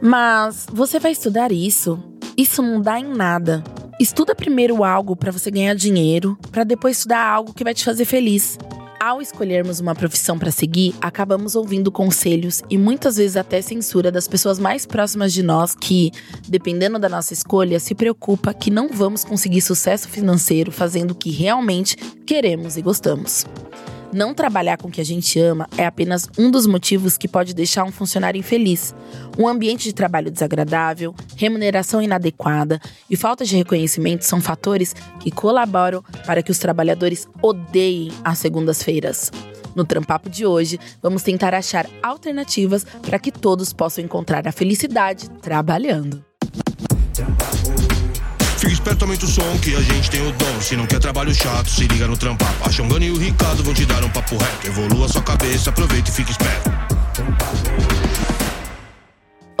Mas você vai estudar isso? Isso não dá em nada. Estuda primeiro algo para você ganhar dinheiro, para depois estudar algo que vai te fazer feliz. Ao escolhermos uma profissão para seguir, acabamos ouvindo conselhos e muitas vezes até censura das pessoas mais próximas de nós que, dependendo da nossa escolha, se preocupa que não vamos conseguir sucesso financeiro fazendo o que realmente queremos e gostamos. Não trabalhar com o que a gente ama é apenas um dos motivos que pode deixar um funcionário infeliz. Um ambiente de trabalho desagradável, remuneração inadequada e falta de reconhecimento são fatores que colaboram para que os trabalhadores odeiem as segundas-feiras. No Trampapo de hoje, vamos tentar achar alternativas para que todos possam encontrar a felicidade trabalhando. Fica esperto, aumenta o som que a gente tem o dom. Se não quer trabalho chato, se liga no trampapo. A Xongani e o Ricardo vão te dar um papo reto. Evolua sua cabeça, aproveita e fica esperto.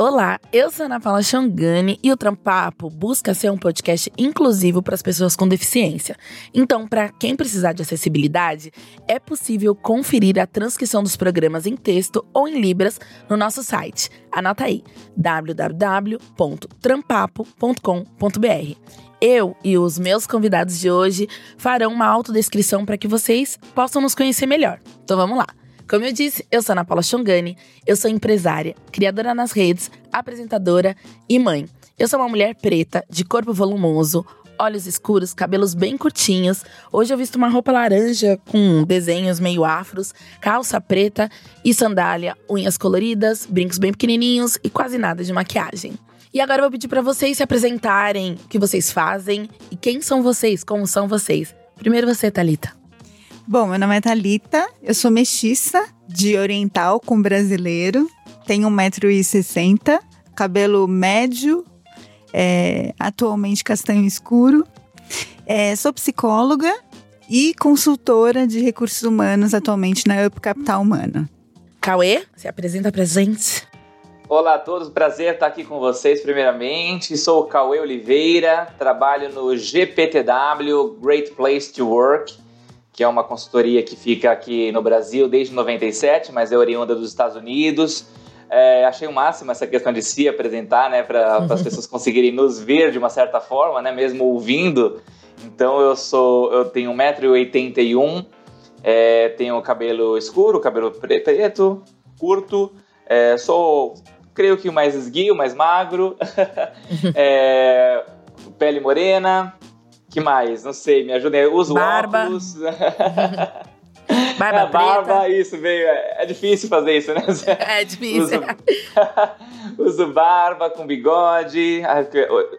Olá, eu sou Ana Paula Xongani e o Trampapo busca ser um podcast inclusivo para as pessoas com deficiência. Então, para quem precisar de acessibilidade, é possível conferir a transcrição dos programas em texto ou em libras no nosso site. Anota aí: www.trampapo.com.br. Eu e os meus convidados de hoje farão uma autodescrição para que vocês possam nos conhecer melhor. Então vamos lá. Como eu disse, eu sou Ana Paula Xongani, eu sou empresária, criadora nas redes, apresentadora e mãe. Eu sou uma mulher preta, de corpo volumoso, olhos escuros, cabelos bem curtinhos. Hoje eu visto uma roupa laranja com desenhos meio afros, calça preta e sandália, unhas coloridas, brincos bem pequenininhos e quase nada de maquiagem. E agora eu vou pedir para vocês se apresentarem, o que vocês fazem e quem são vocês, como são vocês. Primeiro você, Talita. Bom, meu nome é Thalita, eu sou mestiça de oriental com brasileiro, tenho 1,60m, cabelo médio, é, atualmente castanho escuro. É, sou psicóloga e consultora de recursos humanos atualmente na Up Capital Humana. Cauê, se apresenta pra gente. Olá a todos, prazer estar aqui com vocês primeiramente. Sou o Cauê Oliveira, trabalho no GPTW, Great Place to Work que é uma consultoria que fica aqui no Brasil desde 97, mas é oriunda dos Estados Unidos. É, achei o máximo essa questão de se apresentar, né, para as pessoas conseguirem nos ver de uma certa forma, né, mesmo ouvindo. Então eu sou, eu tenho 1,81m, é, tenho cabelo escuro, cabelo preto, curto, é, sou, creio que o mais esguio, mais magro, é, pele morena, que mais? Não sei, me ajudem. Uso barba. óculos. Barba, é, barba isso veio. É, é, difícil fazer isso, né? É difícil. Uso, uso barba com bigode.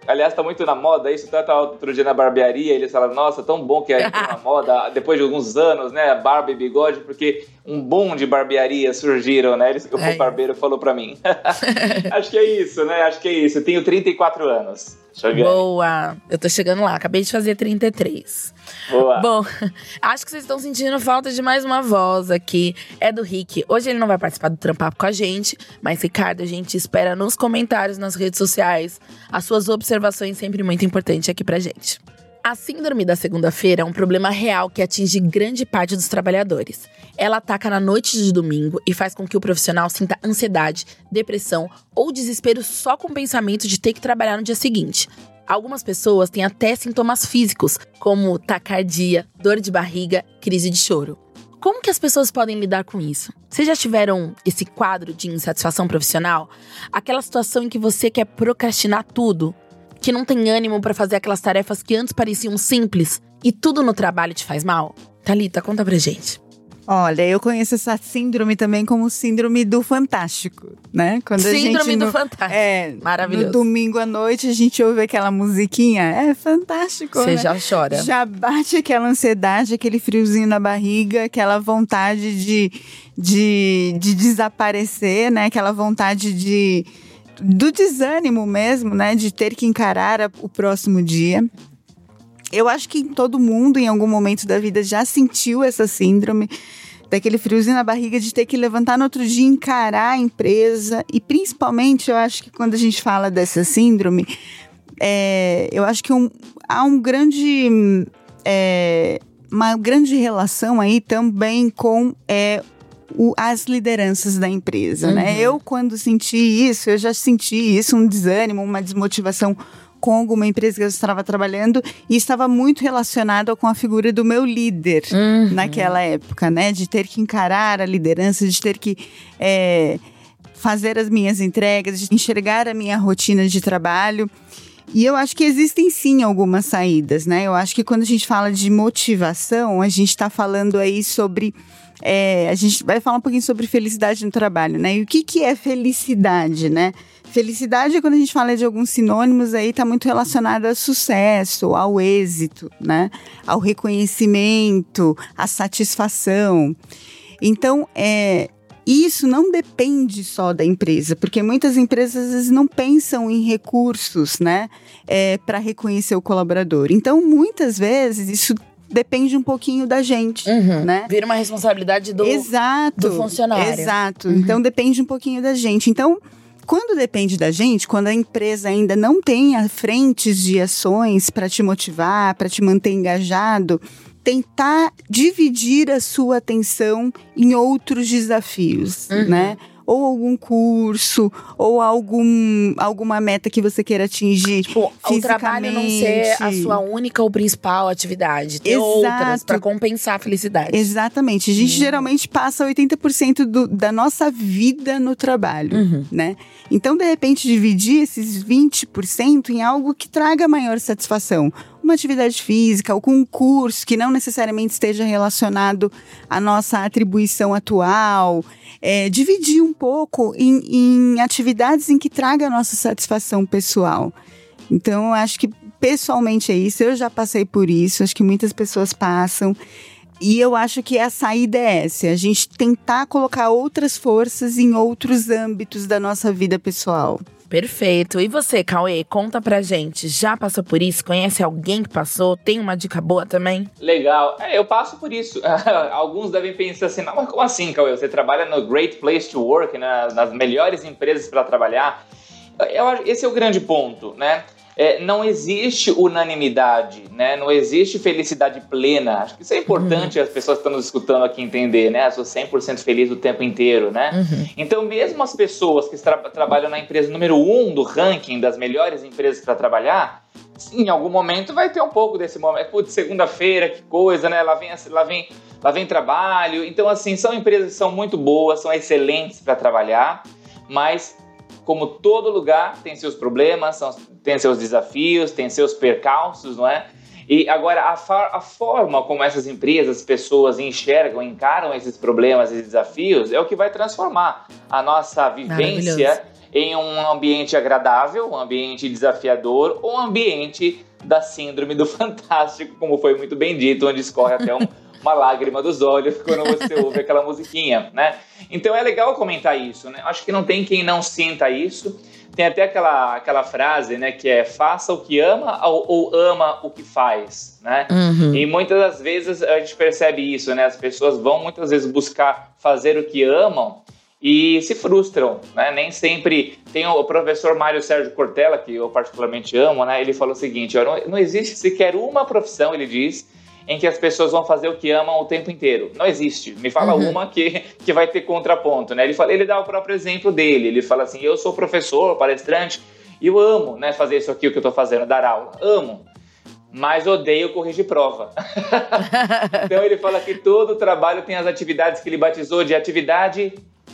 Aliás, tá muito na moda isso. Tá outro dia na barbearia, eles falaram, nossa, tão bom que é na moda, depois de alguns anos, né? Barba e bigode, porque um boom de barbearia surgiram, né? Eles, o é. barbeiro falou pra mim. Acho que é isso, né? Acho que é isso. Eu tenho 34 anos. Boa! Eu tô chegando lá, acabei de fazer 33. Boa! Bom, acho que vocês estão sentindo falta de mais uma voz aqui. É do Rick. Hoje ele não vai participar do Trampapo com a gente, mas Ricardo, a gente espera nos comentários nas redes sociais as suas observações, sempre muito importante aqui pra gente. A síndrome da segunda-feira é um problema real que atinge grande parte dos trabalhadores. Ela ataca na noite de domingo e faz com que o profissional sinta ansiedade, depressão ou desespero só com o pensamento de ter que trabalhar no dia seguinte. Algumas pessoas têm até sintomas físicos, como taquicardia, dor de barriga, crise de choro. Como que as pessoas podem lidar com isso? Vocês já tiveram esse quadro de insatisfação profissional? Aquela situação em que você quer procrastinar tudo, que não tem ânimo para fazer aquelas tarefas que antes pareciam simples e tudo no trabalho te faz mal? Talita, conta pra gente. Olha, eu conheço essa síndrome também como síndrome do fantástico, né? Quando síndrome a gente do no, fantástico. É, maravilhoso. No domingo à noite a gente ouve aquela musiquinha, é fantástico. Você né? já chora. Já bate aquela ansiedade, aquele friozinho na barriga, aquela vontade de, de, de desaparecer, né? Aquela vontade de do desânimo mesmo, né, de ter que encarar o próximo dia. Eu acho que todo mundo, em algum momento da vida, já sentiu essa síndrome daquele friozinho na barriga de ter que levantar no outro dia, encarar a empresa. E principalmente, eu acho que quando a gente fala dessa síndrome, é, eu acho que um, há um grande. É, uma grande relação aí também com é, o, as lideranças da empresa, né? Uhum. Eu, quando senti isso, eu já senti isso, um desânimo, uma desmotivação com alguma empresa que eu estava trabalhando e estava muito relacionado com a figura do meu líder Uhum. naquela época, né? De ter que encarar a liderança, de ter que é, fazer as minhas entregas, de enxergar a minha rotina de trabalho. E eu acho que existem sim algumas saídas, né? Eu acho que quando a gente fala de motivação, a gente está falando aí sobre. É, a gente vai falar um pouquinho sobre felicidade no trabalho, né? E o que, que é felicidade, né? Felicidade, quando a gente fala de alguns sinônimos, aí está muito relacionado ao sucesso, ao êxito, né? Ao reconhecimento, à satisfação. Então, é, isso não depende só da empresa, porque muitas empresas às vezes não pensam em recursos, né, para reconhecer o colaborador. Então, muitas vezes isso depende um pouquinho da gente, Uhum. né? Vira uma responsabilidade do. Exato. do funcionário. Exato. Uhum. Então depende um pouquinho da gente. Então, quando depende da gente, quando a empresa ainda não tem a frentes de ações para te motivar, para te manter engajado, tentar dividir a sua atenção em outros desafios, Uhum. né? Ou algum curso, ou algum, alguma meta que você queira atingir. Tipo, o trabalho não ser a sua única ou principal atividade. Ter Exato. outras pra compensar a felicidade. Exatamente. A gente geralmente passa 80% do, da nossa vida no trabalho, Uhum. né? Então, de repente, dividir esses 20% em algo que traga maior satisfação. Uma atividade física, algum curso que não necessariamente esteja relacionado à nossa atribuição atual. É, dividir um pouco em, em atividades em que traga a nossa satisfação pessoal. Então, eu acho que pessoalmente é isso. Eu já passei por isso, acho que muitas pessoas passam. E eu acho que a saída é essa: a gente tentar colocar outras forças em outros âmbitos da nossa vida pessoal. Perfeito. E você, Cauê, conta pra gente. Já passou por isso? Conhece alguém que passou? Tem uma dica boa também? Legal. É, eu passo por isso. Alguns devem pensar assim, não, mas como assim, Cauê? Você trabalha no Great Place to Work, né? nas melhores empresas para trabalhar. Eu esse é o grande ponto, né? É, não existe unanimidade, né? Não existe felicidade plena. Acho que isso é importante as pessoas que estão nos escutando aqui entender, né? Eu sou 100% feliz o tempo inteiro, né? Uhum. Então, mesmo as pessoas que tra trabalham na empresa número um do ranking das melhores empresas para trabalhar, em algum momento vai ter um pouco desse momento. Putz, segunda-feira, que coisa, né? Lá vem, lá, vem, lá vem trabalho. Então, assim, são empresas que são muito boas, são excelentes para trabalhar, mas como todo lugar tem seus problemas, tem seus desafios, tem seus percalços, não é? E agora, a, a forma como essas empresas, pessoas enxergam, encaram esses problemas e desafios é o que vai transformar a nossa vivência em um ambiente agradável, um ambiente desafiador, ou um ambiente da síndrome do fantástico, como foi muito bem dito, onde escorre até um- uma lágrima dos olhos quando você ouve aquela musiquinha, né? Então é legal comentar isso, né? Acho que não tem quem não sinta isso. Tem até aquela, aquela frase, né, que é faça o que ama ou, ou ama o que faz, né? Uhum. E muitas das vezes a gente percebe isso, né? As pessoas vão muitas vezes buscar fazer o que amam e se frustram, né? Nem sempre tem o professor Mário Sérgio Cortella, que eu particularmente amo, né? Ele falou o seguinte: ó, não, não existe sequer uma profissão, ele diz, em que as pessoas vão fazer o que amam o tempo inteiro. Não existe. Me fala Uhum. uma que, que vai ter contraponto, né? Ele fala, ele dá o próprio exemplo dele. Ele fala assim: eu sou professor, palestrante, e eu amo, né? Fazer isso aqui o que eu tô fazendo, dar aula, amo. Mas odeio corrigir prova. Então ele fala que todo trabalho tem as atividades que ele batizou de atividade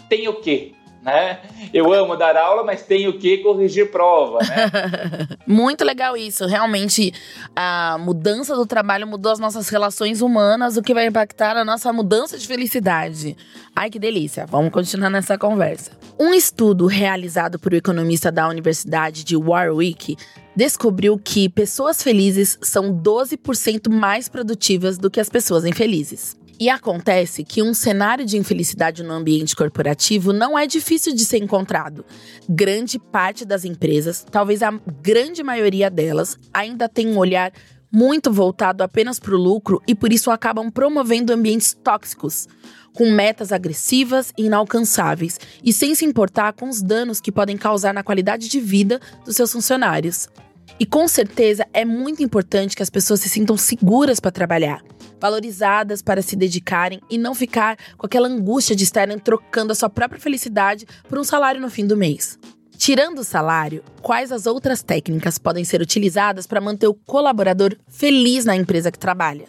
tem o quê? Né? Eu amo dar aula, mas tem o que corrigir prova, né? Muito legal isso. Realmente, a mudança do trabalho mudou as nossas relações humanas, o que vai impactar a nossa mudança de felicidade. Ai, que delícia. Vamos continuar nessa conversa. Um estudo realizado por um economista da Universidade de Warwick descobriu que pessoas felizes são 12% mais produtivas do que as pessoas infelizes. E acontece que um cenário de infelicidade no ambiente corporativo não é difícil de ser encontrado. Grande parte das empresas, talvez a grande maioria delas, ainda tem um olhar muito voltado apenas para o lucro e por isso acabam promovendo ambientes tóxicos, com metas agressivas e inalcançáveis, e sem se importar com os danos que podem causar na qualidade de vida dos seus funcionários. E com certeza é muito importante que as pessoas se sintam seguras para trabalhar. Valorizadas para se dedicarem e não ficar com aquela angústia de estarem trocando a sua própria felicidade por um salário no fim do mês. Tirando o salário, quais as outras técnicas podem ser utilizadas para manter o colaborador feliz na empresa que trabalha?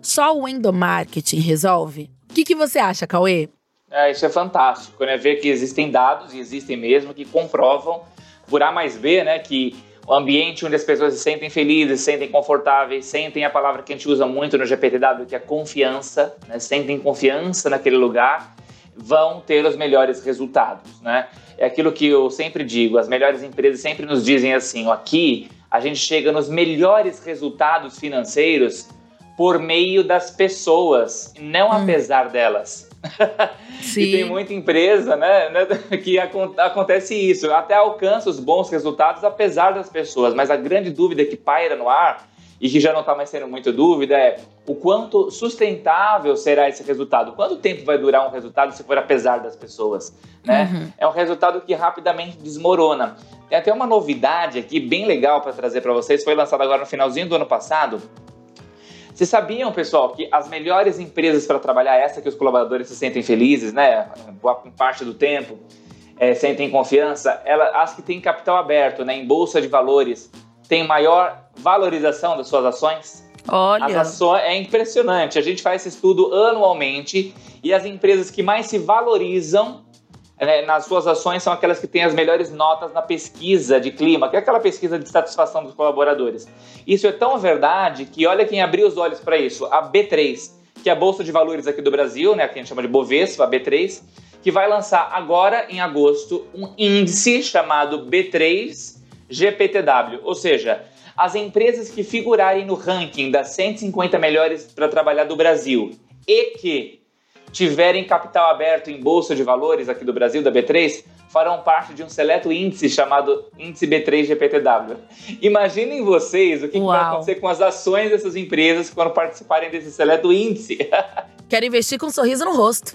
Só o endomarketing resolve? O que, que você acha, Cauê? É, isso é fantástico, né? Ver que existem dados, e existem mesmo, que comprovam, por A mais B, né, que o ambiente onde as pessoas se sentem felizes, se sentem confortáveis, sentem a palavra que a gente usa muito no GPTW, que é confiança, né? sentem confiança naquele lugar, vão ter os melhores resultados, né? É aquilo que eu sempre digo, as melhores empresas sempre nos dizem assim, aqui a gente chega nos melhores resultados financeiros por meio das pessoas, não hum. apesar delas. Sim. e tem muita empresa né, né que acontece isso, até alcança os bons resultados apesar das pessoas, mas a grande dúvida que paira no ar e que já não está mais sendo muita dúvida é o quanto sustentável será esse resultado, quanto tempo vai durar um resultado se for apesar das pessoas, né? Uhum. É um resultado que rapidamente desmorona. Tem até uma novidade aqui bem legal para trazer para vocês, foi lançado agora no finalzinho do ano passado, vocês sabiam, pessoal, que as melhores empresas para trabalhar, essa que os colaboradores se sentem felizes, né? Boa parte do tempo, é, sentem confiança, ela, as que têm capital aberto, né? Em bolsa de valores, têm maior valorização das suas ações. Olha. As ações, é impressionante. A gente faz esse estudo anualmente e as empresas que mais se valorizam né, nas suas ações são aquelas que têm as melhores notas na pesquisa de clima, que é aquela pesquisa de satisfação dos colaboradores. Isso é tão verdade que olha quem abriu os olhos para isso, a B3, que é a bolsa de valores aqui do Brasil, né, que a gente chama de Bovespa, a B3, que vai lançar agora em agosto um índice chamado B3 GPTW, ou seja, as empresas que figurarem no ranking das 150 melhores para trabalhar do Brasil e que tiverem capital aberto em bolsa de valores aqui do Brasil, da B3, farão parte de um seleto índice chamado Índice B3 GPTW. Imaginem vocês o que, que vai acontecer com as ações dessas empresas quando participarem desse seleto índice. Quero investir com um sorriso no rosto.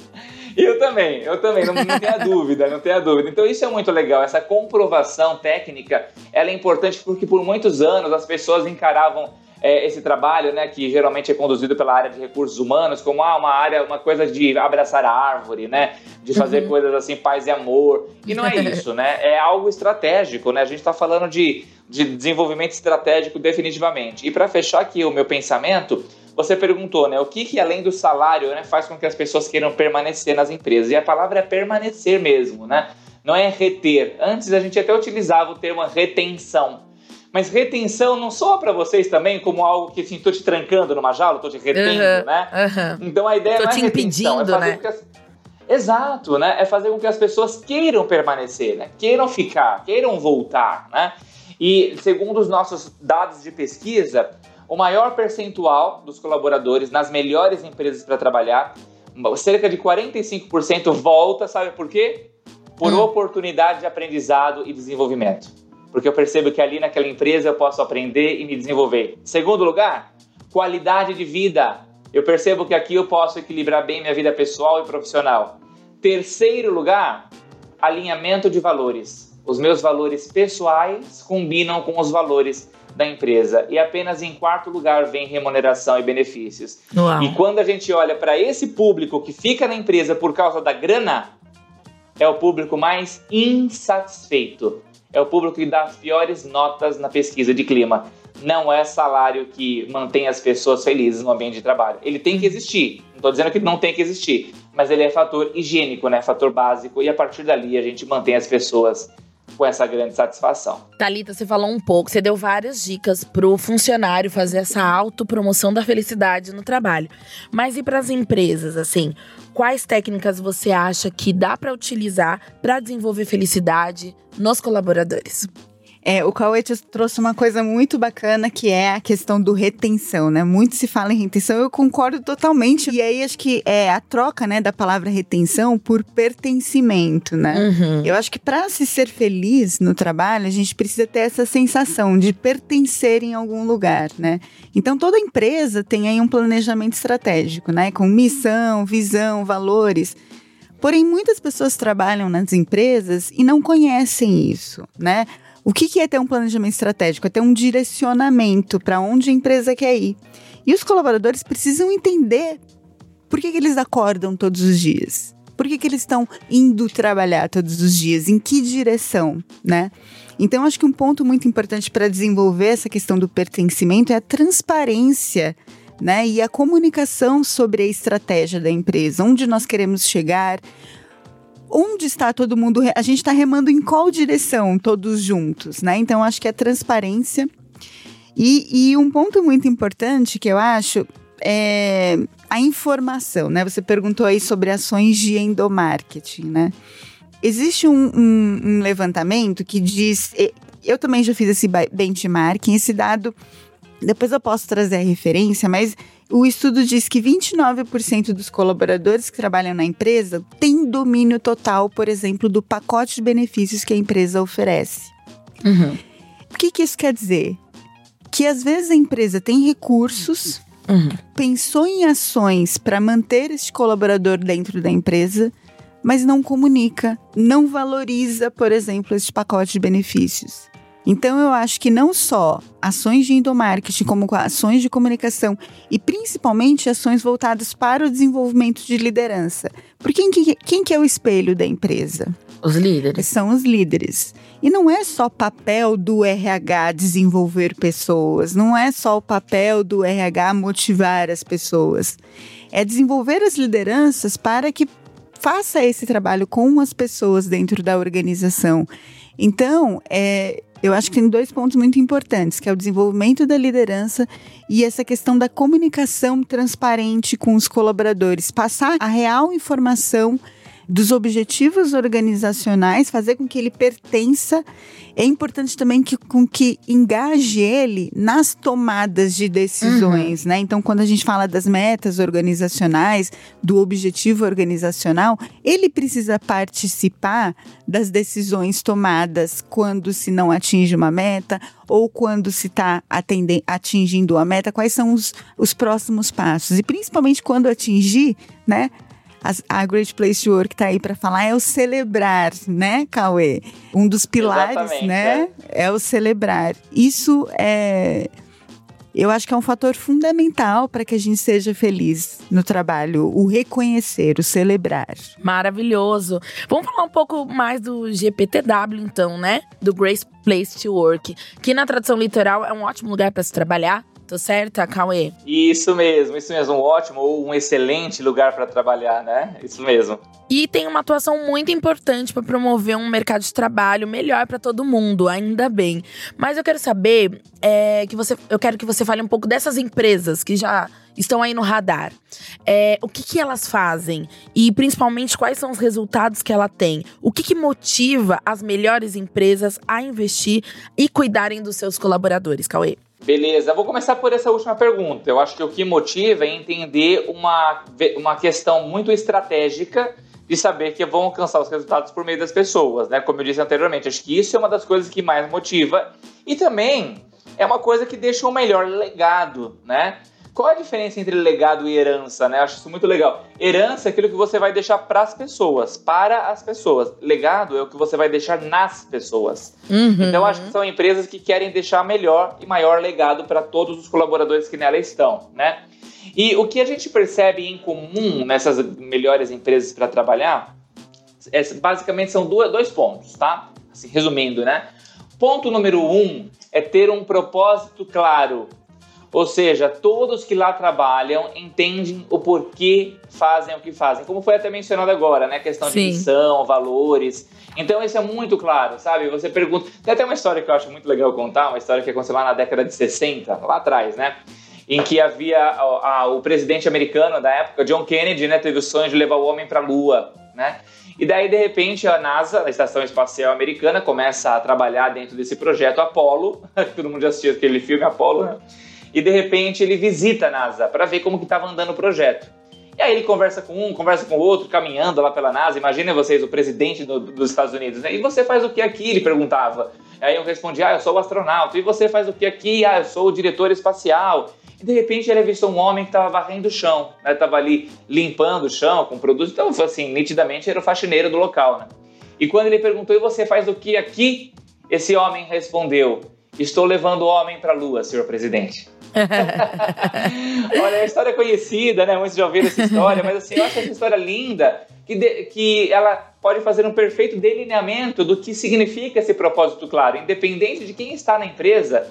Eu também, eu também, não, não tenha dúvida, não tenha dúvida. Então isso é muito legal, essa comprovação técnica, ela é importante porque por muitos anos as pessoas encaravam é, esse trabalho, né, que geralmente é conduzido pela área de recursos humanos, como ah, uma área, uma coisa de abraçar a árvore, né, de fazer uhum. coisas assim, paz e amor. E não é isso, né? É algo estratégico, né? A gente está falando de, de desenvolvimento estratégico definitivamente. E para fechar aqui o meu pensamento, você perguntou, né, o que, que além do salário, né, faz com que as pessoas queiram permanecer nas empresas? E a palavra é permanecer mesmo, né? Não é reter. Antes a gente até utilizava o termo retenção mas retenção não soa para vocês também como algo que assim, tô te trancando numa jaula, tô te retendo, uhum, né? Uhum. Então a ideia tô não é te retenção, impedindo, é fazer né? as... Exato, né? É fazer com que as pessoas queiram permanecer, né? Queiram ficar, queiram voltar, né? E segundo os nossos dados de pesquisa, o maior percentual dos colaboradores nas melhores empresas para trabalhar, cerca de 45% volta, sabe por quê? Por hum. oportunidade de aprendizado e desenvolvimento porque eu percebo que ali naquela empresa eu posso aprender e me desenvolver. Segundo lugar, qualidade de vida. Eu percebo que aqui eu posso equilibrar bem minha vida pessoal e profissional. Terceiro lugar, alinhamento de valores. Os meus valores pessoais combinam com os valores da empresa. E apenas em quarto lugar vem remuneração e benefícios. Uau. E quando a gente olha para esse público que fica na empresa por causa da grana, é o público mais insatisfeito é o público que dá as piores notas na pesquisa de clima. Não é salário que mantém as pessoas felizes no ambiente de trabalho. Ele tem que existir. Não estou dizendo que não tem que existir, mas ele é fator higiênico, né? Fator básico. E a partir dali a gente mantém as pessoas com essa grande satisfação. Talita, você falou um pouco, você deu várias dicas pro funcionário fazer essa autopromoção da felicidade no trabalho. Mas e para as empresas, assim, quais técnicas você acha que dá para utilizar para desenvolver felicidade nos colaboradores? É, o Cauê trouxe uma coisa muito bacana que é a questão do retenção, né? Muito se fala em retenção, eu concordo totalmente. E aí acho que é a troca, né, da palavra retenção por pertencimento, né? Uhum. Eu acho que para se ser feliz no trabalho, a gente precisa ter essa sensação de pertencer em algum lugar, né? Então toda empresa tem aí um planejamento estratégico, né? Com missão, visão, valores. Porém, muitas pessoas trabalham nas empresas e não conhecem isso, né? O que, que é ter um planejamento estratégico? É ter um direcionamento para onde a empresa quer ir. E os colaboradores precisam entender por que, que eles acordam todos os dias. Por que, que eles estão indo trabalhar todos os dias? Em que direção, né? Então, acho que um ponto muito importante para desenvolver essa questão do pertencimento é a transparência né? E a comunicação sobre a estratégia da empresa, onde nós queremos chegar, onde está todo mundo, a gente está remando em qual direção todos juntos, né? Então acho que a transparência e, e um ponto muito importante que eu acho é a informação, né? Você perguntou aí sobre ações de endomarketing, né? Existe um, um, um levantamento que diz, eu também já fiz esse benchmarking, esse dado depois eu posso trazer a referência, mas o estudo diz que 29% dos colaboradores que trabalham na empresa têm domínio total, por exemplo, do pacote de benefícios que a empresa oferece. Uhum. O que, que isso quer dizer? Que às vezes a empresa tem recursos, uhum. pensou em ações para manter este colaborador dentro da empresa, mas não comunica, não valoriza, por exemplo, este pacote de benefícios. Então eu acho que não só ações de endomarketing, como ações de comunicação e principalmente ações voltadas para o desenvolvimento de liderança. Porque quem, quem que é o espelho da empresa? Os líderes. São os líderes. E não é só papel do RH desenvolver pessoas, não é só o papel do RH motivar as pessoas. É desenvolver as lideranças para que faça esse trabalho com as pessoas dentro da organização. Então, é, eu acho que tem dois pontos muito importantes, que é o desenvolvimento da liderança e essa questão da comunicação transparente com os colaboradores, passar a real informação dos objetivos organizacionais, fazer com que ele pertença. É importante também que, com que engaje ele nas tomadas de decisões, uhum. né? Então, quando a gente fala das metas organizacionais, do objetivo organizacional, ele precisa participar das decisões tomadas quando se não atinge uma meta ou quando se está atingindo a meta, quais são os, os próximos passos. E principalmente quando atingir, né? A, a Great Place to Work tá aí para falar é o celebrar, né, Cauê? Um dos pilares, Exatamente, né, é. é o celebrar. Isso é eu acho que é um fator fundamental para que a gente seja feliz no trabalho, o reconhecer, o celebrar. Maravilhoso. Vamos falar um pouco mais do GPTW, então, né? Do Great Place to Work, que na tradução literal é um ótimo lugar para se trabalhar, Tô certa, Cauê? Isso mesmo, isso mesmo. Um ótimo ou um excelente lugar para trabalhar, né? Isso mesmo. E tem uma atuação muito importante para promover um mercado de trabalho melhor para todo mundo, ainda bem. Mas eu quero saber é, que você, eu quero que você fale um pouco dessas empresas que já estão aí no radar. É, o que, que elas fazem e principalmente quais são os resultados que ela tem? O que, que motiva as melhores empresas a investir e cuidarem dos seus colaboradores, Cauê? Beleza, vou começar por essa última pergunta. Eu acho que o que motiva é entender uma, uma questão muito estratégica de saber que vão alcançar os resultados por meio das pessoas, né? Como eu disse anteriormente, acho que isso é uma das coisas que mais motiva e também é uma coisa que deixa um melhor legado, né? Qual a diferença entre legado e herança, né? Eu acho isso muito legal. Herança é aquilo que você vai deixar para as pessoas, para as pessoas. Legado é o que você vai deixar nas pessoas. Uhum. Então, acho que são empresas que querem deixar melhor e maior legado para todos os colaboradores que nela estão, né? E o que a gente percebe em comum nessas melhores empresas para trabalhar, é, basicamente são dois pontos, tá? Assim, resumindo, né? Ponto número um é ter um propósito claro ou seja, todos que lá trabalham entendem o porquê fazem o que fazem. Como foi até mencionado agora, né? Questão Sim. de missão, valores. Então isso é muito claro, sabe? Você pergunta. Tem até uma história que eu acho muito legal contar, uma história que aconteceu lá na década de 60, lá atrás, né? Em que havia a, a, o presidente americano da época, John Kennedy, né? Teve o sonho de levar o homem para a Lua, né? E daí, de repente, a NASA, a Estação Espacial Americana, começa a trabalhar dentro desse projeto Apollo. Todo mundo já assistiu aquele filme Apollo, né? E de repente ele visita a NASA para ver como que estava andando o projeto. E aí ele conversa com um, conversa com o outro, caminhando lá pela NASA. Imaginem vocês, o presidente do, dos Estados Unidos. Né? E você faz o que aqui? Ele perguntava. Aí eu respondi, ah, eu sou o astronauta. E você faz o que aqui? Ah, eu sou o diretor espacial. E de repente ele avistou um homem que estava varrendo o chão, né? Tava ali limpando o chão com produtos. Então, assim, nitidamente era o faxineiro do local, né? E quando ele perguntou, e você faz o que aqui? Esse homem respondeu, Estou levando o homem para a lua, senhor presidente. Olha, a história é conhecida, né? Muitos já ouviram essa história, mas assim, eu acho essa história linda, que, de, que ela pode fazer um perfeito delineamento do que significa esse propósito claro, independente de quem está na empresa,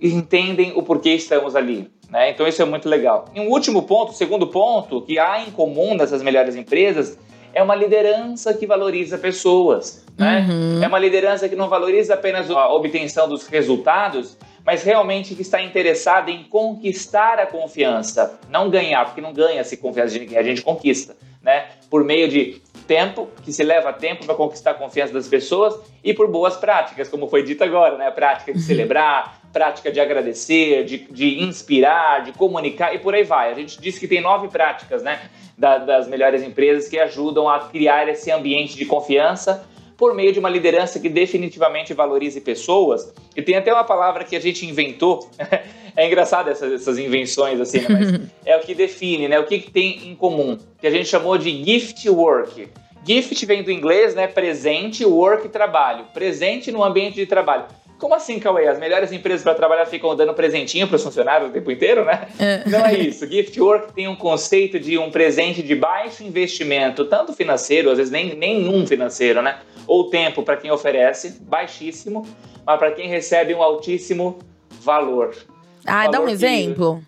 entendem o porquê estamos ali. Né? Então isso é muito legal. E um último ponto, segundo ponto, que há em comum nessas melhores empresas é uma liderança que valoriza pessoas. Né? Uhum. É uma liderança que não valoriza apenas a obtenção dos resultados, mas realmente que está interessada em conquistar a confiança. Não ganhar, porque não ganha-se confiança de ninguém, a gente conquista. Né? Por meio de tempo, que se leva tempo para conquistar a confiança das pessoas, e por boas práticas, como foi dito agora, né? A prática de uhum. celebrar, prática de agradecer, de, de inspirar, de comunicar e por aí vai. A gente disse que tem nove práticas, né? Da, das melhores empresas que ajudam a criar esse ambiente de confiança por meio de uma liderança que definitivamente valorize pessoas. E tem até uma palavra que a gente inventou. é engraçado essas, essas invenções, assim, né? Mas é o que define, né? O que, que tem em comum. Que a gente chamou de gift work. Gift vem do inglês, né? Presente, work, trabalho. Presente no ambiente de trabalho. Como assim, Cauê? As melhores empresas para trabalhar ficam dando presentinho para os funcionários o tempo inteiro, né? É. Não é isso. Gift Work tem um conceito de um presente de baixo investimento, tanto financeiro, às vezes nem nenhum financeiro, né? Ou tempo para quem oferece, baixíssimo, mas para quem recebe um altíssimo valor. Ah, valor dá um que... exemplo.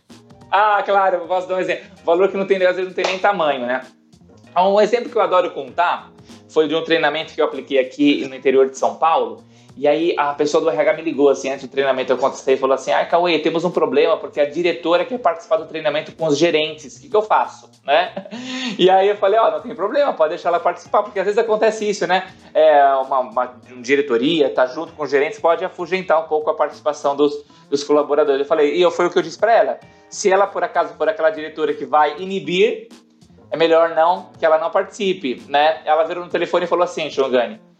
Ah, claro, eu posso dar um exemplo. Valor que não tem, às vezes não tem nem tamanho, né? Um exemplo que eu adoro contar foi de um treinamento que eu apliquei aqui no interior de São Paulo e aí a pessoa do RH me ligou assim, antes do treinamento eu contestei e falou assim: ai, Cauê, temos um problema porque a diretora quer participar do treinamento com os gerentes. O que, que eu faço? Né? E aí eu falei: ó, oh, não tem problema, pode deixar ela participar, porque às vezes acontece isso, né? É, uma, uma, uma diretoria tá junto com os gerentes, pode afugentar um pouco a participação dos, dos colaboradores. Eu falei, e eu, foi o que eu disse para ela: se ela por acaso for aquela diretora que vai inibir, é melhor não que ela não participe, né? Ela virou no telefone e falou assim: Xongani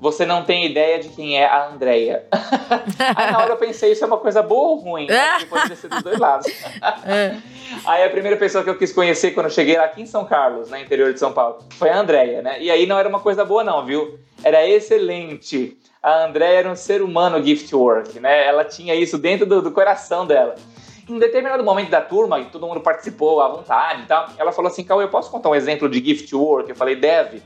você não tem ideia de quem é a Andrea. Aí na hora eu pensei, isso é uma coisa boa ou ruim? Porque pode ser dos dois lados. É. aí a primeira pessoa que eu quis conhecer quando eu cheguei lá aqui em São Carlos, no né, interior de São Paulo, foi a Andrea, né? E aí não era uma coisa boa não, viu? Era excelente. A Andrea era um ser humano gift work, né? Ela tinha isso dentro do, do coração dela. Em determinado momento da turma, e todo mundo participou à vontade e tal, ela falou assim, Cauê, eu posso contar um exemplo de gift work? Eu falei, deve.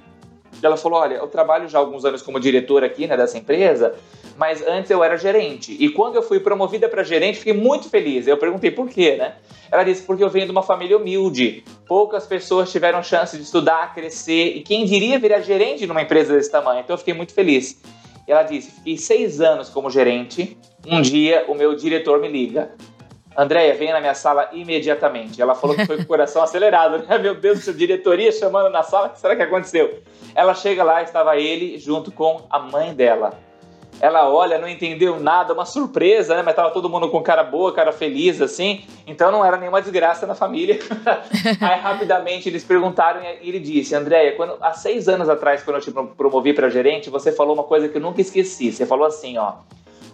Ela falou: Olha, eu trabalho já há alguns anos como diretora aqui né, dessa empresa, mas antes eu era gerente. E quando eu fui promovida para gerente, fiquei muito feliz. Eu perguntei por quê, né? Ela disse: Porque eu venho de uma família humilde. Poucas pessoas tiveram chance de estudar, crescer, e quem diria virar gerente numa empresa desse tamanho? Então eu fiquei muito feliz. Ela disse: Fiquei seis anos como gerente. Um dia o meu diretor me liga. Andréia, venha na minha sala imediatamente. Ela falou que foi com o coração acelerado, né? Meu Deus, sua diretoria chamando na sala, o que será que aconteceu? Ela chega lá, estava ele junto com a mãe dela. Ela olha, não entendeu nada, uma surpresa, né? Mas tava todo mundo com cara boa, cara feliz, assim. Então não era nenhuma desgraça na família. Aí rapidamente eles perguntaram e ele disse: Andréia, quando, há seis anos atrás, quando eu te promovi para gerente, você falou uma coisa que eu nunca esqueci. Você falou assim, ó.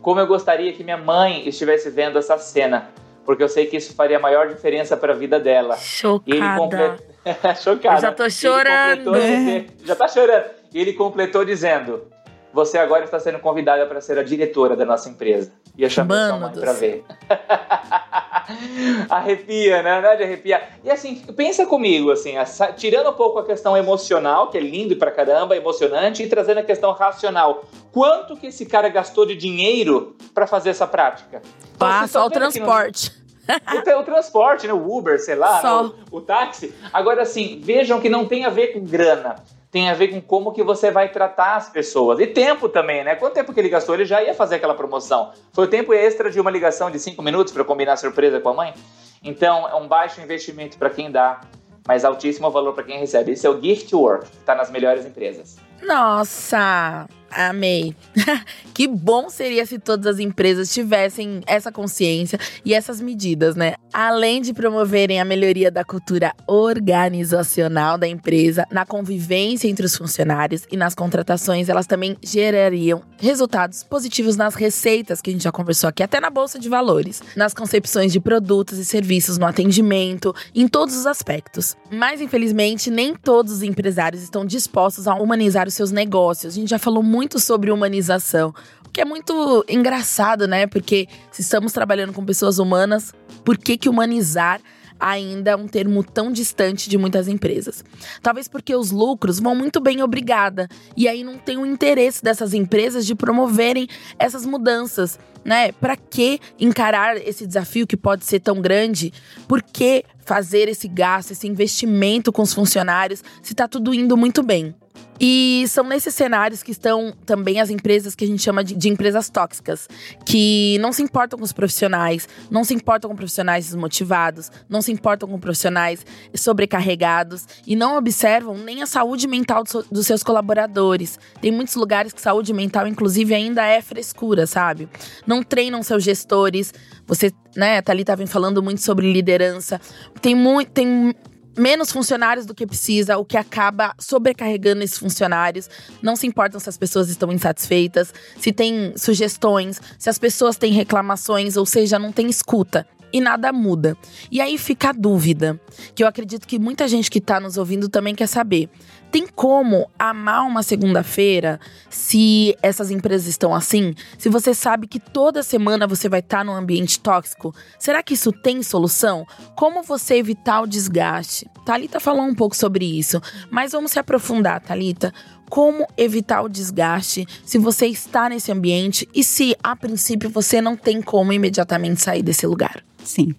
Como eu gostaria que minha mãe estivesse vendo essa cena porque eu sei que isso faria a maior diferença para a vida dela. Chocada. E ele complet... Chocada. Eu já tô chorando. Dizer... Já tá chorando. E ele completou dizendo: Você agora está sendo convidada para ser a diretora da nossa empresa. E eu chamei Mano sua mãe para ver. arrepia, né? Não é de arrepiar. E assim, pensa comigo, assim, tirando um pouco a questão emocional, que é lindo pra caramba, emocionante, e trazendo a questão racional. Quanto que esse cara gastou de dinheiro para fazer essa prática? Então, ah, só o transporte. O, o, transporte, né? O Uber, sei lá, né? o, o táxi. Agora, assim, vejam que não tem a ver com grana tem a ver com como que você vai tratar as pessoas. E tempo também, né? Quanto tempo que ele gastou? Ele já ia fazer aquela promoção. Foi o tempo extra de uma ligação de cinco minutos para combinar surpresa com a mãe? Então, é um baixo investimento para quem dá, mas altíssimo valor para quem recebe. Esse é o gift work, que está nas melhores empresas. Nossa! Amei. que bom seria se todas as empresas tivessem essa consciência e essas medidas, né? Além de promoverem a melhoria da cultura organizacional da empresa, na convivência entre os funcionários e nas contratações, elas também gerariam resultados positivos nas receitas, que a gente já conversou aqui, até na bolsa de valores, nas concepções de produtos e serviços, no atendimento, em todos os aspectos. Mas, infelizmente, nem todos os empresários estão dispostos a humanizar os seus negócios. A gente já falou muito sobre humanização, o que é muito engraçado, né? Porque se estamos trabalhando com pessoas humanas, por que que humanizar ainda é um termo tão distante de muitas empresas. Talvez porque os lucros vão muito bem, obrigada. E aí não tem o interesse dessas empresas de promoverem essas mudanças, né? Para que encarar esse desafio que pode ser tão grande? Por que fazer esse gasto, esse investimento com os funcionários se está tudo indo muito bem? E são nesses cenários que estão também as empresas que a gente chama de, de, empresas tóxicas, que não se importam com os profissionais, não se importam com profissionais desmotivados, não se importam com profissionais sobrecarregados e não observam nem a saúde mental do, dos seus colaboradores. Tem muitos lugares que saúde mental, inclusive, ainda é frescura, sabe? Não treinam seus gestores. Você, né, Thalita vem falando muito sobre liderança. Tem muito. Tem menos funcionários do que precisa, o que acaba sobrecarregando esses funcionários. Não se importam se as pessoas estão insatisfeitas, se tem sugestões, se as pessoas têm reclamações, ou seja, não tem escuta e nada muda. E aí fica a dúvida, que eu acredito que muita gente que está nos ouvindo também quer saber. Tem como amar uma segunda-feira se essas empresas estão assim? Se você sabe que toda semana você vai estar tá num ambiente tóxico? Será que isso tem solução? Como você evitar o desgaste? Talita falou um pouco sobre isso, mas vamos se aprofundar, Talita como evitar o desgaste se você está nesse ambiente e se a princípio você não tem como imediatamente sair desse lugar. Sim.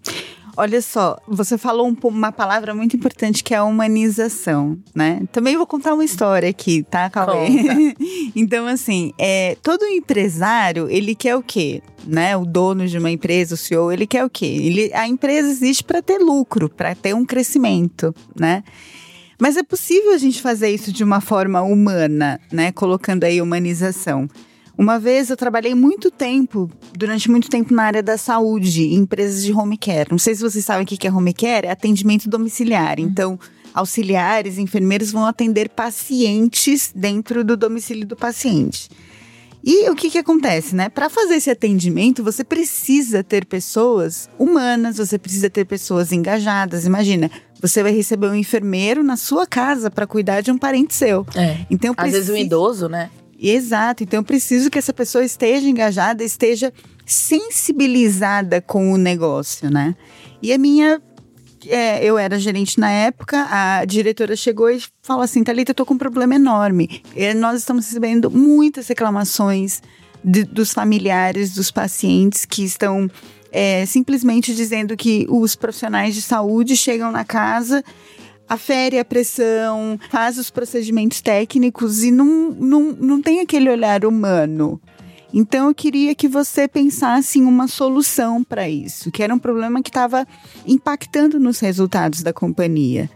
Olha só, você falou um, uma palavra muito importante que é a humanização, né? Também vou contar uma história aqui, tá, Cauê? então, assim, é, todo empresário, ele quer o quê? Né? O dono de uma empresa, o CEO, ele quer o quê? Ele, a empresa existe para ter lucro, para ter um crescimento, né? Mas é possível a gente fazer isso de uma forma humana, né? Colocando aí humanização. Uma vez eu trabalhei muito tempo, durante muito tempo na área da saúde, em empresas de home care. Não sei se vocês sabem o que é home care, é atendimento domiciliar. Uhum. Então, auxiliares, enfermeiros vão atender pacientes dentro do domicílio do paciente. E o que, que acontece, né? Para fazer esse atendimento, você precisa ter pessoas humanas, você precisa ter pessoas engajadas. Imagina, você vai receber um enfermeiro na sua casa para cuidar de um parente seu. É. Então, Às vezes um idoso, né? Exato. Então, eu preciso que essa pessoa esteja engajada, esteja sensibilizada com o negócio, né? E a minha. É, eu era gerente na época, a diretora chegou e falou assim: Thalita, eu tô com um problema enorme. E nós estamos recebendo muitas reclamações de, dos familiares, dos pacientes que estão é, simplesmente dizendo que os profissionais de saúde chegam na casa afere a pressão, faz os procedimentos técnicos e não, não, não tem aquele olhar humano. Então eu queria que você pensasse em uma solução para isso, que era um problema que estava impactando nos resultados da companhia.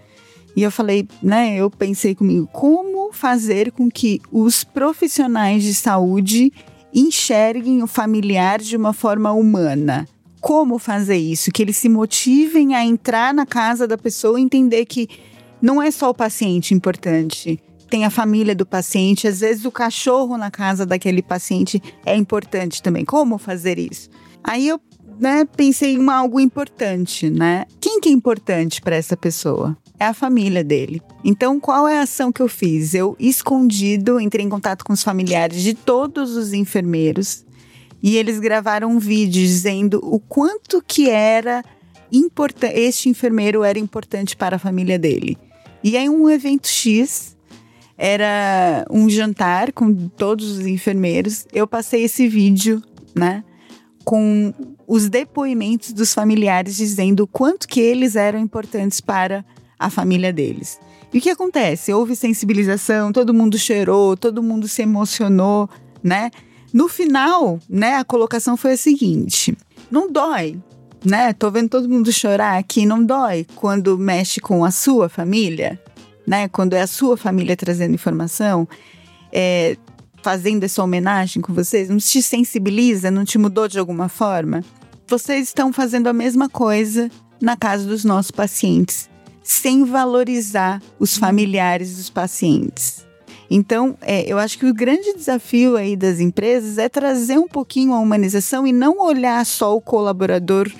E eu falei, né, eu pensei comigo, como fazer com que os profissionais de saúde enxerguem o familiar de uma forma humana? Como fazer isso, que eles se motivem a entrar na casa da pessoa e entender que não é só o paciente importante. Tem a família do paciente, às vezes o cachorro na casa daquele paciente é importante também. Como fazer isso? Aí eu né, pensei em algo importante, né? Quem que é importante para essa pessoa? É a família dele. Então, qual é a ação que eu fiz? Eu, escondido, entrei em contato com os familiares de todos os enfermeiros e eles gravaram um vídeo dizendo o quanto que era importante, este enfermeiro era importante para a família dele. E aí um evento X era um jantar com todos os enfermeiros. Eu passei esse vídeo, né, com os depoimentos dos familiares dizendo o quanto que eles eram importantes para a família deles. E o que acontece? Houve sensibilização, todo mundo cheirou, todo mundo se emocionou, né? No final, né, a colocação foi a seguinte: não dói, né? Tô vendo todo mundo chorar aqui, não dói quando mexe com a sua família, né? Quando é a sua família trazendo informação, é, fazendo essa homenagem com vocês, não te sensibiliza, não te mudou de alguma forma? Vocês estão fazendo a mesma coisa na casa dos nossos pacientes, sem valorizar os familiares dos pacientes. Então, é, eu acho que o grande desafio aí das empresas é trazer um pouquinho a humanização e não olhar só o colaborador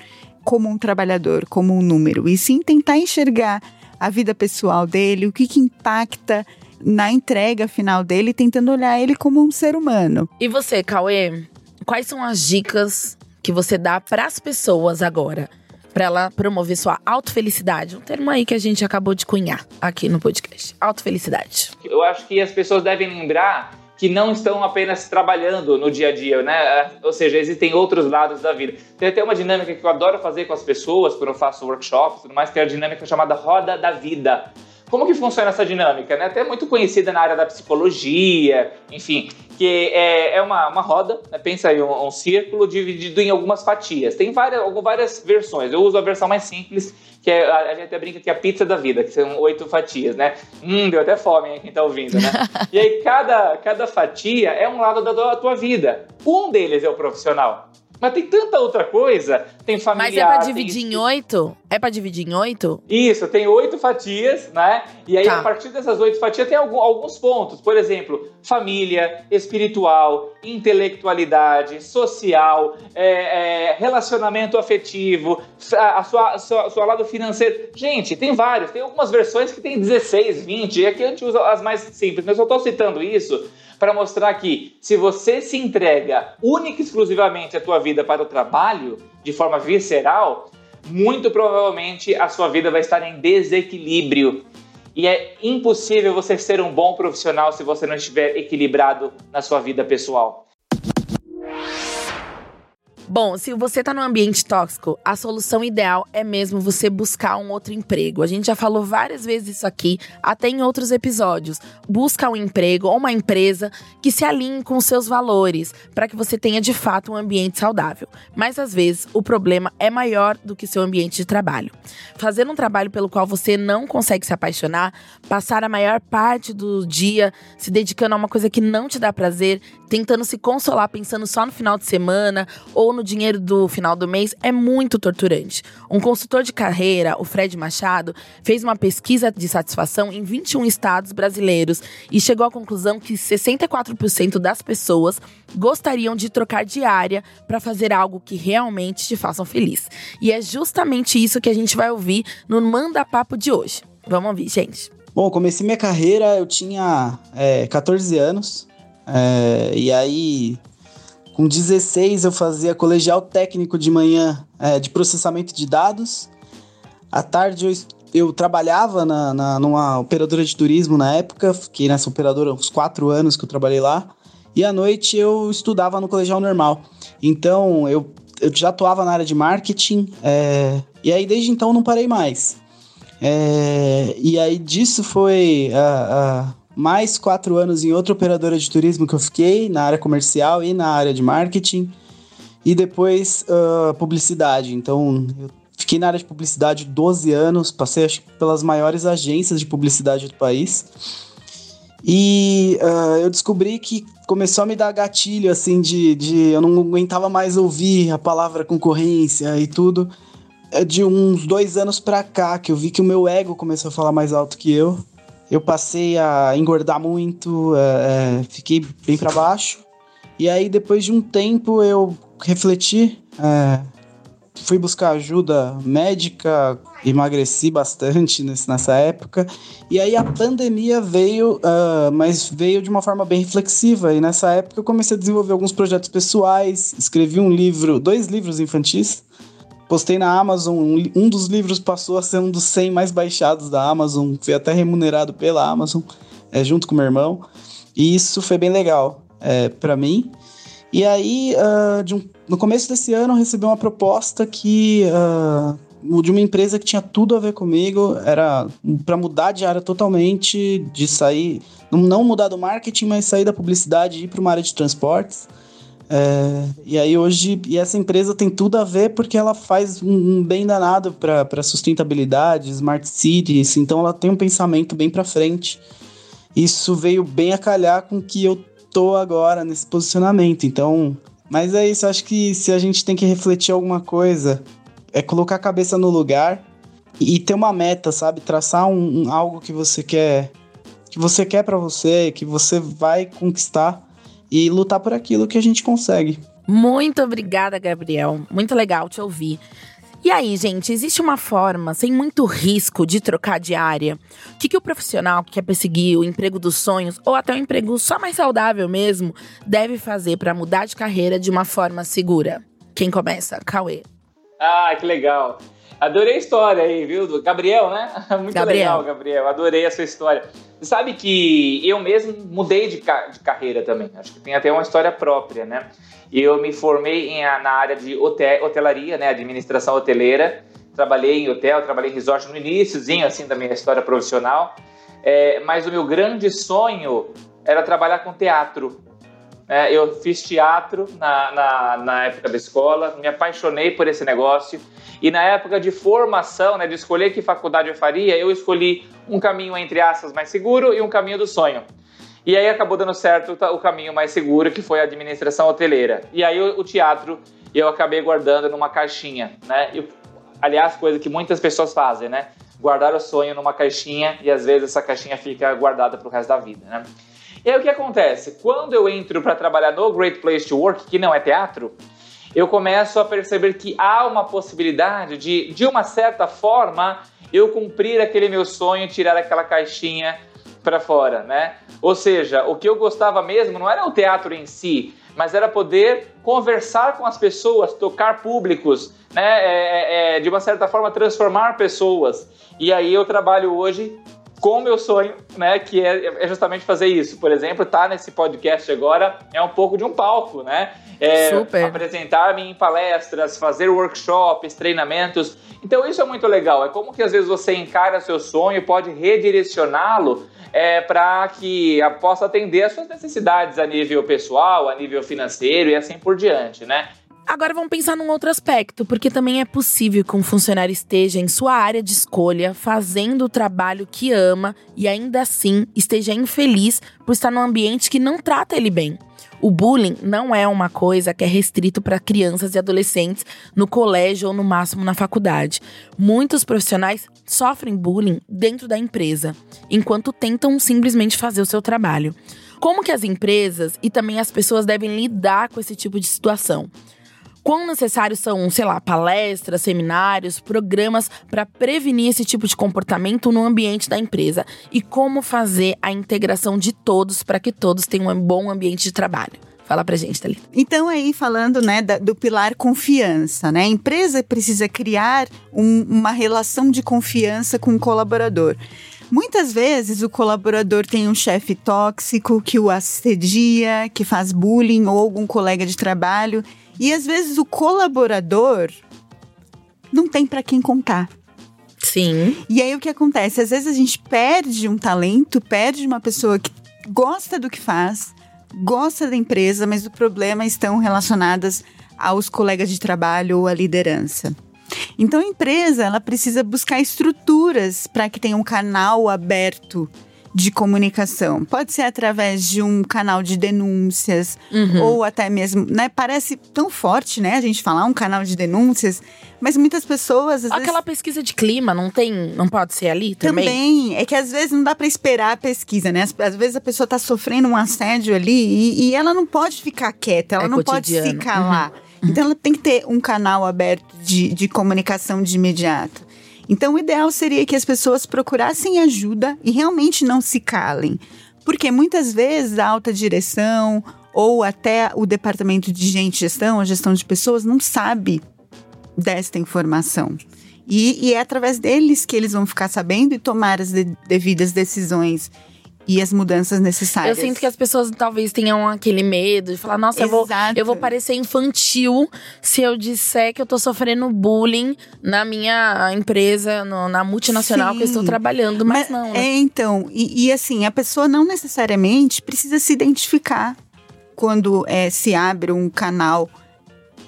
como um trabalhador, como um número, e sim tentar enxergar a vida pessoal dele, o que, que impacta na entrega final dele, tentando olhar ele como um ser humano. E você, Cauê, quais são as dicas que você dá para as pessoas agora? Para ela promover sua autofelicidade. Um termo aí que a gente acabou de cunhar aqui no podcast. Autofelicidade. Eu acho que as pessoas devem lembrar que não estão apenas trabalhando no dia a dia, né? Ou seja, existem outros lados da vida. Tem até uma dinâmica que eu adoro fazer com as pessoas quando eu faço workshops tudo mais, que é a dinâmica chamada roda da vida. Como que funciona essa dinâmica? Né? Até muito conhecida na área da psicologia, enfim, que é, é uma, uma roda, né? pensa aí, um, um, círculo dividido em algumas fatias. Tem várias, várias versões, eu uso a versão mais simples, que é, a, gente até brinca que é a pizza da vida, que são oito fatias, né? Hum, deu até fome, hein, quem tá ouvindo, né? e aí cada, cada fatia é um lado da, da tua vida. Um deles é o profissional. Mas tem tanta outra coisa. Tem familiar. Mas é pra dividir tem... em oito? É pra dividir em oito? Isso, tem oito fatias, né? E aí, tá. a partir dessas oito fatias, tem alguns pontos. Por exemplo, família, espiritual, intelectualidade, social, é, é, relacionamento afetivo, a, a sua, a sua, a sua lado financeiro. Gente, tem vários. Tem algumas versões que tem 16, 20. E aqui a gente usa as mais simples. Mas eu tô citando isso para mostrar que se você se entrega única e exclusivamente a tua vida para o trabalho, de forma visceral, muito provavelmente a sua vida vai estar em desequilíbrio. E é impossível você ser um bom profissional se você não estiver equilibrado na sua vida pessoal. Bom, se você tá num ambiente tóxico, a solução ideal é mesmo você buscar um outro emprego. A gente já falou várias vezes isso aqui, até em outros episódios. Busca um emprego ou uma empresa que se alinhe com seus valores, para que você tenha de fato um ambiente saudável. Mas às vezes o problema é maior do que seu ambiente de trabalho. Fazer um trabalho pelo qual você não consegue se apaixonar, passar a maior parte do dia se dedicando a uma coisa que não te dá prazer, tentando se consolar pensando só no final de semana ou no dinheiro do final do mês é muito torturante. Um consultor de carreira, o Fred Machado, fez uma pesquisa de satisfação em 21 estados brasileiros e chegou à conclusão que 64% das pessoas gostariam de trocar de área para fazer algo que realmente te façam feliz. E é justamente isso que a gente vai ouvir no Manda Papo de hoje. Vamos ouvir, gente. Bom, comecei minha carreira, eu tinha é, 14 anos. É, e aí com 16 eu fazia colegial técnico de manhã é, de processamento de dados. À tarde eu, eu trabalhava na, na, numa operadora de turismo na época, fiquei nessa operadora uns quatro anos que eu trabalhei lá. E à noite eu estudava no colegial normal. Então eu, eu já atuava na área de marketing, é, e aí desde então não parei mais. É, e aí disso foi a, mais quatro anos em outra operadora de turismo que eu fiquei, na área comercial e na área de marketing, e depois uh, publicidade. Então, eu fiquei na área de publicidade 12 anos, passei acho, pelas maiores agências de publicidade do país. E uh, eu descobri que começou a me dar gatilho, assim, de, de. Eu não aguentava mais ouvir a palavra concorrência e tudo. É de uns dois anos pra cá que eu vi que o meu ego começou a falar mais alto que eu eu passei a engordar muito, é, é, fiquei bem para baixo. E aí, depois de um tempo, eu refleti, é, fui buscar ajuda médica, emagreci bastante nesse, nessa época. E aí a pandemia veio, uh, mas veio de uma forma bem reflexiva. E nessa época eu comecei a desenvolver alguns projetos pessoais, escrevi um livro, dois livros infantis postei na Amazon, um, dos livros passou a ser um dos 100 mais baixados da Amazon, foi até remunerado pela Amazon, é, junto com meu irmão, e isso foi bem legal é, para mim. E aí, uh, um, no começo desse ano, eu recebi uma proposta que uh, de uma empresa que tinha tudo a ver comigo, era para mudar de área totalmente, de sair, não mudar do marketing, mas sair da publicidade e ir para uma área de transportes. É, e aí hoje, e essa empresa tem tudo a ver porque ela faz um, um bem danado para sustentabilidade, smart cities, então ela tem um pensamento bem para frente. Isso veio bem a calhar com que eu tô agora nesse posicionamento. Então, mas é isso, acho que se a gente tem que refletir alguma coisa, é colocar a cabeça no lugar e, ter uma meta, sabe? Traçar um, um algo que você quer, que você quer para você, que você vai conquistar e lutar por aquilo que a gente consegue. Muito obrigada, Gabriel. Muito legal te ouvir. E aí, gente, existe uma forma, sem muito risco, de trocar de área? O que, que o profissional que quer perseguir o emprego dos sonhos, ou até um emprego só mais saudável mesmo, deve fazer para mudar de carreira de uma forma segura? Quem começa? Cauê. Ah, que legal. Adorei a história aí, viu? Do Gabriel, né? Muito Gabriel. legal, Gabriel. Adorei a sua história. Você sabe que eu mesmo mudei de, ca de carreira também. Acho que tem até uma história própria, né? Eu me formei em, na área de hotel, hotelaria, né? Administração hoteleira. Trabalhei em hotel, trabalhei em resort no iníciozinho, assim, da minha história profissional. É, mas o meu grande sonho era trabalhar com teatro. É, eu fiz teatro na, na, na, época da escola, me apaixonei por esse negócio. E na época de formação, né, de escolher que faculdade eu faria, eu escolhi um caminho, entre aspas, mais seguro e um caminho do sonho. E aí acabou dando certo o caminho mais seguro, que foi a administração hoteleira. E aí o, teatro eu acabei guardando numa caixinha, né? Eu, aliás, coisa que muitas pessoas fazem, né? Guardar o sonho numa caixinha e às vezes essa caixinha fica guardada para o resto da vida, né? E aí o que acontece? Quando eu entro para trabalhar no Great Place to Work, que não é teatro, eu começo a perceber que há uma possibilidade de, de uma certa forma, eu cumprir aquele meu sonho, tirar aquela caixinha para fora, né? Ou seja, o que eu gostava mesmo não era o teatro em si, mas era poder conversar com as pessoas, tocar públicos, né? É, é, é de uma certa forma transformar pessoas. E aí eu trabalho hoje com o meu sonho, né, que é, é, justamente fazer isso. Por exemplo, tá nesse podcast agora é um pouco de um palco, né? É, apresentar-me em palestras, fazer workshops, treinamentos. Então isso é muito legal. É como que às vezes você encara seu sonho, pode redirecioná-lo é, para que possa atender às suas necessidades a nível pessoal, a nível financeiro e assim por diante, né? Agora vamos pensar num outro aspecto, porque também é possível que um funcionário esteja em sua área de escolha, fazendo o trabalho que ama e ainda assim esteja infeliz por estar num ambiente que não trata ele bem. O bullying não é uma coisa que é restrito para crianças e adolescentes no colégio ou no máximo na faculdade. Muitos profissionais sofrem bullying dentro da empresa, enquanto tentam simplesmente fazer o seu trabalho. Como que as empresas e também as pessoas devem lidar com esse tipo de situação? Quão necessários são, sei lá, palestras, seminários, programas para prevenir esse tipo de comportamento no ambiente da empresa e como fazer a integração de todos para que todos tenham um bom ambiente de trabalho. Fala pra gente, Thalita. Então, aí, falando né, do pilar confiança, né? A empresa precisa criar um, uma relação de confiança com o colaborador. Muitas vezes o colaborador tem um chefe tóxico que o assedia, que faz bullying ou algum colega de trabalho e às vezes o colaborador não tem para quem contar. Sim. E aí o que acontece? Às vezes a gente perde um talento, perde uma pessoa que gosta do que faz, gosta da empresa, mas o problema estão relacionados aos colegas de trabalho ou à liderança. Então a empresa ela precisa buscar estruturas para que tenha um canal aberto de comunicação. Pode ser através de um canal de denúncias uhum. ou até mesmo, né? Parece tão forte, né? A gente falar um canal de denúncias, mas muitas pessoas aquela vezes... pesquisa de clima não tem, não pode ser ali também. Também é que às vezes não dá para esperar a pesquisa, né? Às, às, vezes a pessoa está sofrendo um assédio ali e, e, ela não pode ficar quieta, ela é não cotidiano. pode se calar. Uhum. Então ela tem que ter um canal aberto de, de comunicação de imediato. Então, o ideal seria que as pessoas procurassem ajuda e realmente não se calem. Porque muitas vezes a alta direção ou até o departamento de gente gestão, a gestão de pessoas, não sabe desta informação. E, e é através deles que eles vão ficar sabendo e tomar as de, devidas decisões e as mudanças necessárias. Eu sinto que as pessoas talvez tenham aquele medo de falar, nossa, eu vou, eu vou parecer infantil se eu disser que eu tô sofrendo bullying na minha empresa, no, na multinacional Sim. que eu estou trabalhando, mas, mas não. Né? É, então, e, e, assim, a pessoa não necessariamente precisa se identificar quando é, se abre um canal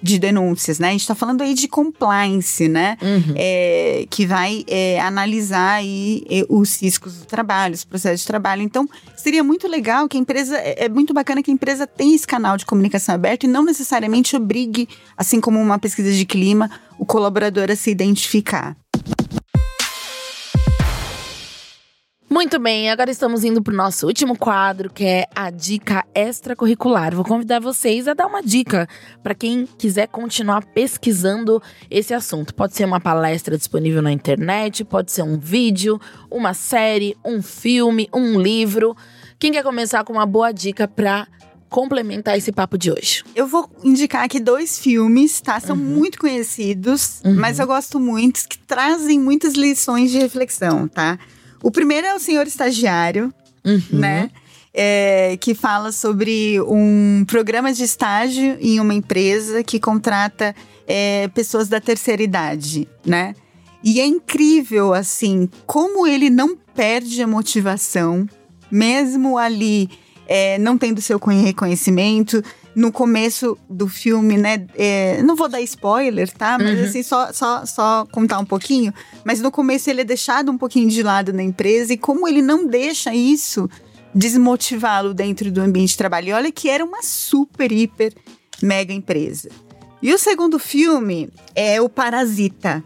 de denúncias, né? A gente está falando aí de compliance, né? Uhum. É, que vai é, analisar aí os riscos do trabalho, os processos de trabalho. Então, seria muito legal que a empresa, é, é muito bacana que a empresa tenha esse canal de comunicação aberto e não necessariamente obrigue, assim como uma pesquisa de clima, o colaborador a se identificar. Muito bem, agora estamos indo para o nosso último quadro, que é a dica extracurricular. Vou convidar vocês a dar uma dica para quem quiser continuar pesquisando esse assunto. Pode ser uma palestra disponível na internet, pode ser um vídeo, uma série, um filme, um livro. Quem quer começar com uma boa dica para complementar esse papo de hoje? Eu vou indicar aqui dois filmes, tá? São uhum. muito conhecidos, uhum. mas eu gosto muito, que trazem muitas lições de reflexão, tá? O primeiro é o Senhor Estagiário, uhum. né? É, que fala sobre um programa de estágio em uma empresa que contrata é, pessoas da terceira idade, né? E é incrível, assim, como ele não perde a motivação, mesmo ali é, não tendo seu reconhecimento, no começo do filme, né? É, não vou dar spoiler, tá? Mas uhum. assim, só, só, só contar um pouquinho. Mas no começo ele é deixado um pouquinho de lado na empresa e como ele não deixa isso desmotivá-lo dentro do ambiente de trabalho. E olha que era uma super, hiper, mega empresa. E o segundo filme é o Parasita.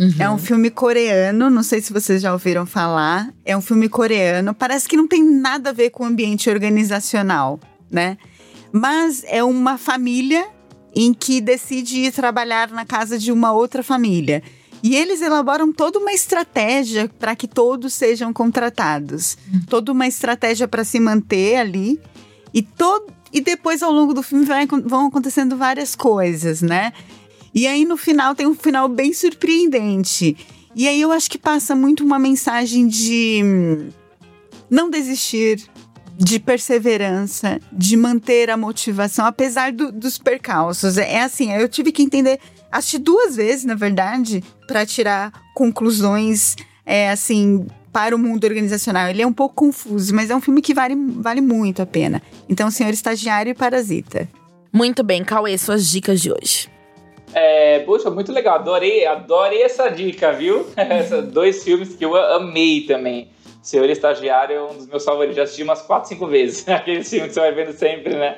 Uhum. É um filme coreano, não sei se vocês já ouviram falar. É um filme coreano. Parece que não tem nada a ver com o ambiente organizacional, né? Mas é uma família em que decide ir trabalhar na casa de uma outra família. E eles elaboram toda uma estratégia para que todos sejam contratados. Uhum. Toda uma estratégia para se manter ali. E, todo, e depois, ao longo do filme, vai, vão acontecendo várias coisas, né? E aí, no final, tem um final bem surpreendente. E aí, eu acho que passa muito uma mensagem de hum, não desistir, de perseverança, de manter a motivação, apesar do, dos percalços. É, é assim, eu tive que entender, assisti duas vezes, na verdade, para tirar conclusões, é, assim, para o mundo organizacional. Ele é um pouco confuso, mas é um filme que vale, vale muito a pena. Então, Senhor Estagiário e Parasita. Muito bem, Cauê, suas dicas de hoje. É, poxa, muito legal. Adorei, adorei essa dica, viu? dois filmes que eu amei também. Senhor Estagiário é um dos meus favoritos. Já assisti umas 4, 5 vezes. Aquele filme que você vai vendo sempre, né?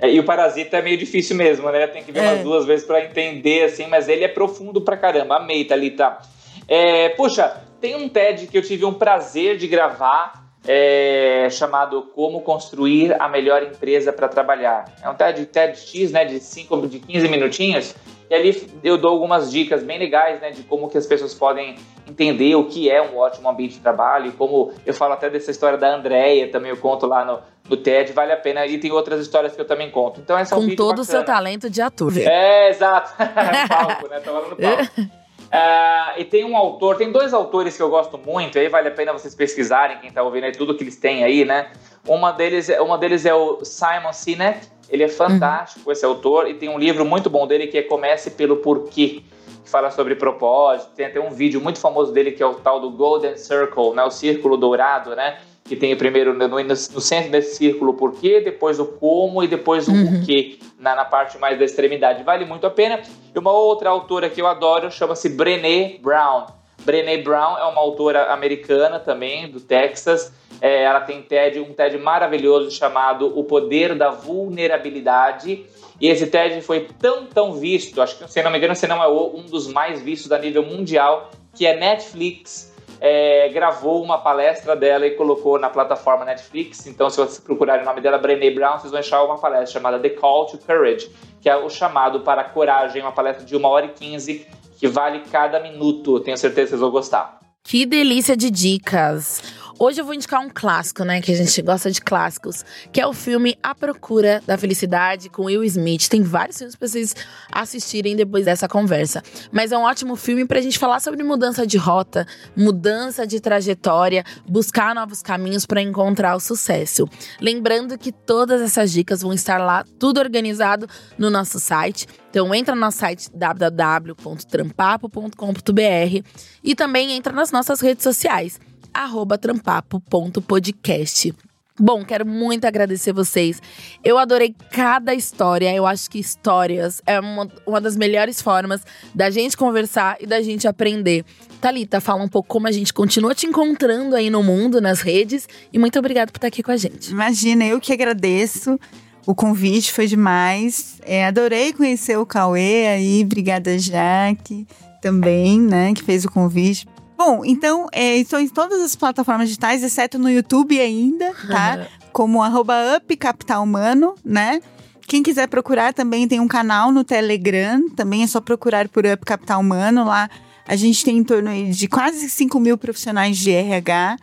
É, e o Parasita é meio difícil mesmo, né? Tem que ver é. umas duas vezes para entender, assim. Mas ele é profundo pra caramba. Amei, Thalita. É, puxa, tem um TED que eu tive um prazer de gravar. É, chamado Como Construir a Melhor Empresa para Trabalhar. É um TED, TEDx, né, de, cinco, de 15 minutinhos, e ali eu dou algumas dicas bem legais, né, de como que as pessoas podem entender o que é um ótimo ambiente de trabalho, e como eu falo até dessa história da Andrea, também eu conto lá no, no TED, vale a pena, e tem outras histórias que eu também conto. Então essa é um Com todo o seu talento de ator. É, exato. palco, né, tava no palco. Uh, e tem um autor, tem dois autores que eu gosto muito, aí vale a pena vocês pesquisarem, quem está ouvindo aí, tudo que eles têm aí, né? Uma deles, uma deles é o Simon Sinek, ele é fantástico, uhum. esse autor, e tem um livro muito bom dele que é Comece pelo Porquê, que fala sobre propósito. Tem até um vídeo muito famoso dele que é o tal do Golden Circle, né, o círculo dourado, né? Que tem primeiro no, no, centro desse círculo o porquê, depois o como e depois o uhum. o quê, na, na parte mais da extremidade. Vale muito a pena. E uma outra autora que eu adoro chama-se Brené Brown. Brené Brown é uma autora americana também, do Texas é, ela tem TED, um TED maravilhoso chamado O Poder da Vulnerabilidade. E esse TED foi tão, tão visto, acho que, se não me engano, se não é um dos mais vistos a nível mundial, que a Netflix é, gravou uma palestra dela e colocou na plataforma Netflix. Então, se vocês procurarem o nome dela, Brené Brown, vocês vão achar uma palestra chamada The Call to Courage, que é o chamado para a coragem, uma palestra de uma hora e quinze, que vale cada minuto. Tenho certeza que vocês vão gostar. Que delícia de dicas! Hoje eu vou indicar um clássico, né? Que a gente gosta de clássicos, que é o filme A Procura da Felicidade com Will Smith. Tem vários filmes pra vocês assistirem depois dessa conversa. Mas é um ótimo filme pra gente falar sobre mudança de rota, mudança de trajetória, buscar novos caminhos para encontrar o sucesso. Lembrando que todas essas dicas vão estar lá, tudo organizado no nosso site. Então entra no nosso site www.trampapo.com.br e também entra nas nossas redes sociais trampapo.podcast. Bom, quero muito agradecer vocês. Eu adorei cada história. Eu acho que histórias é uma, uma das melhores formas da gente conversar e da gente aprender. Thalita, fala um pouco como a gente continua te encontrando aí no mundo, nas redes. E muito obrigada por estar aqui com a gente. Imagina, eu que agradeço. O convite foi demais. É, adorei conhecer o Cauê aí. Obrigada, Jaque, também, né, que fez o convite Bom, então, é, estou em todas as plataformas digitais, exceto no YouTube ainda, tá? Como arroba Up Capital Humano, né? Quem quiser procurar também tem um canal no Telegram, também é só procurar por Up Capital Humano. Lá a gente tem em torno de quase 5 mil profissionais de RH.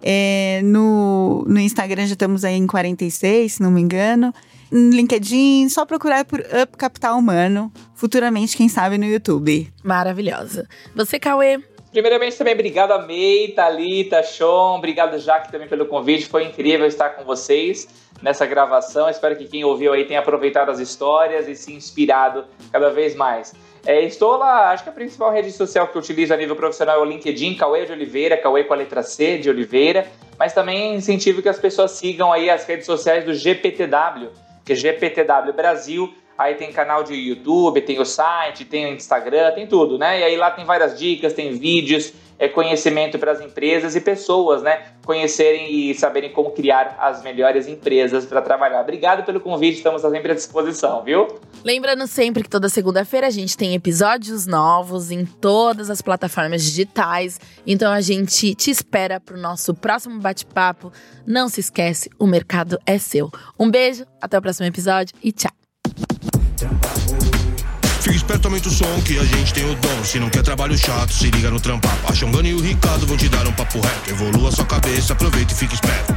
É, no, no Instagram já estamos aí em 46, se não me engano. No LinkedIn, só procurar por Up Capital Humano. Futuramente, quem sabe, no YouTube. Maravilhosa. Você, Cauê? Primeiramente, também obrigado a May, Thalita, Sean. Obrigado, Jaque, também pelo convite. Foi incrível estar com vocês nessa gravação. Espero que quem ouviu aí tenha aproveitado as histórias e se inspirado cada vez mais. É, estou lá, acho que a principal rede social que eu utilizo a nível profissional é o LinkedIn, Cauê de Oliveira, Cauê com a letra C de Oliveira, mas também incentivo que as pessoas sigam aí as redes sociais do GPTW, que é GPTW Brasil, aí tem canal de YouTube, tem o site, tem o Instagram, tem tudo, né? E aí lá tem várias dicas, tem vídeos, é conhecimento para as empresas e pessoas, né? Conhecerem e saberem como criar as melhores empresas para trabalhar. Obrigado pelo convite, estamos sempre à disposição, viu? Lembrando sempre que toda segunda-feira a gente tem episódios novos em todas as plataformas digitais. Então a gente te espera para o nosso próximo bate-papo. Não se esquece, o mercado é seu. Um beijo, até o próximo episódio e tchau. Esperto, aumenta o som que a gente tem o dom. Se não quer trabalho chato, se liga no trampar. A Xongana e o Ricardo vão te dar um papo reto. Evolua sua cabeça, aproveita e fica esperto.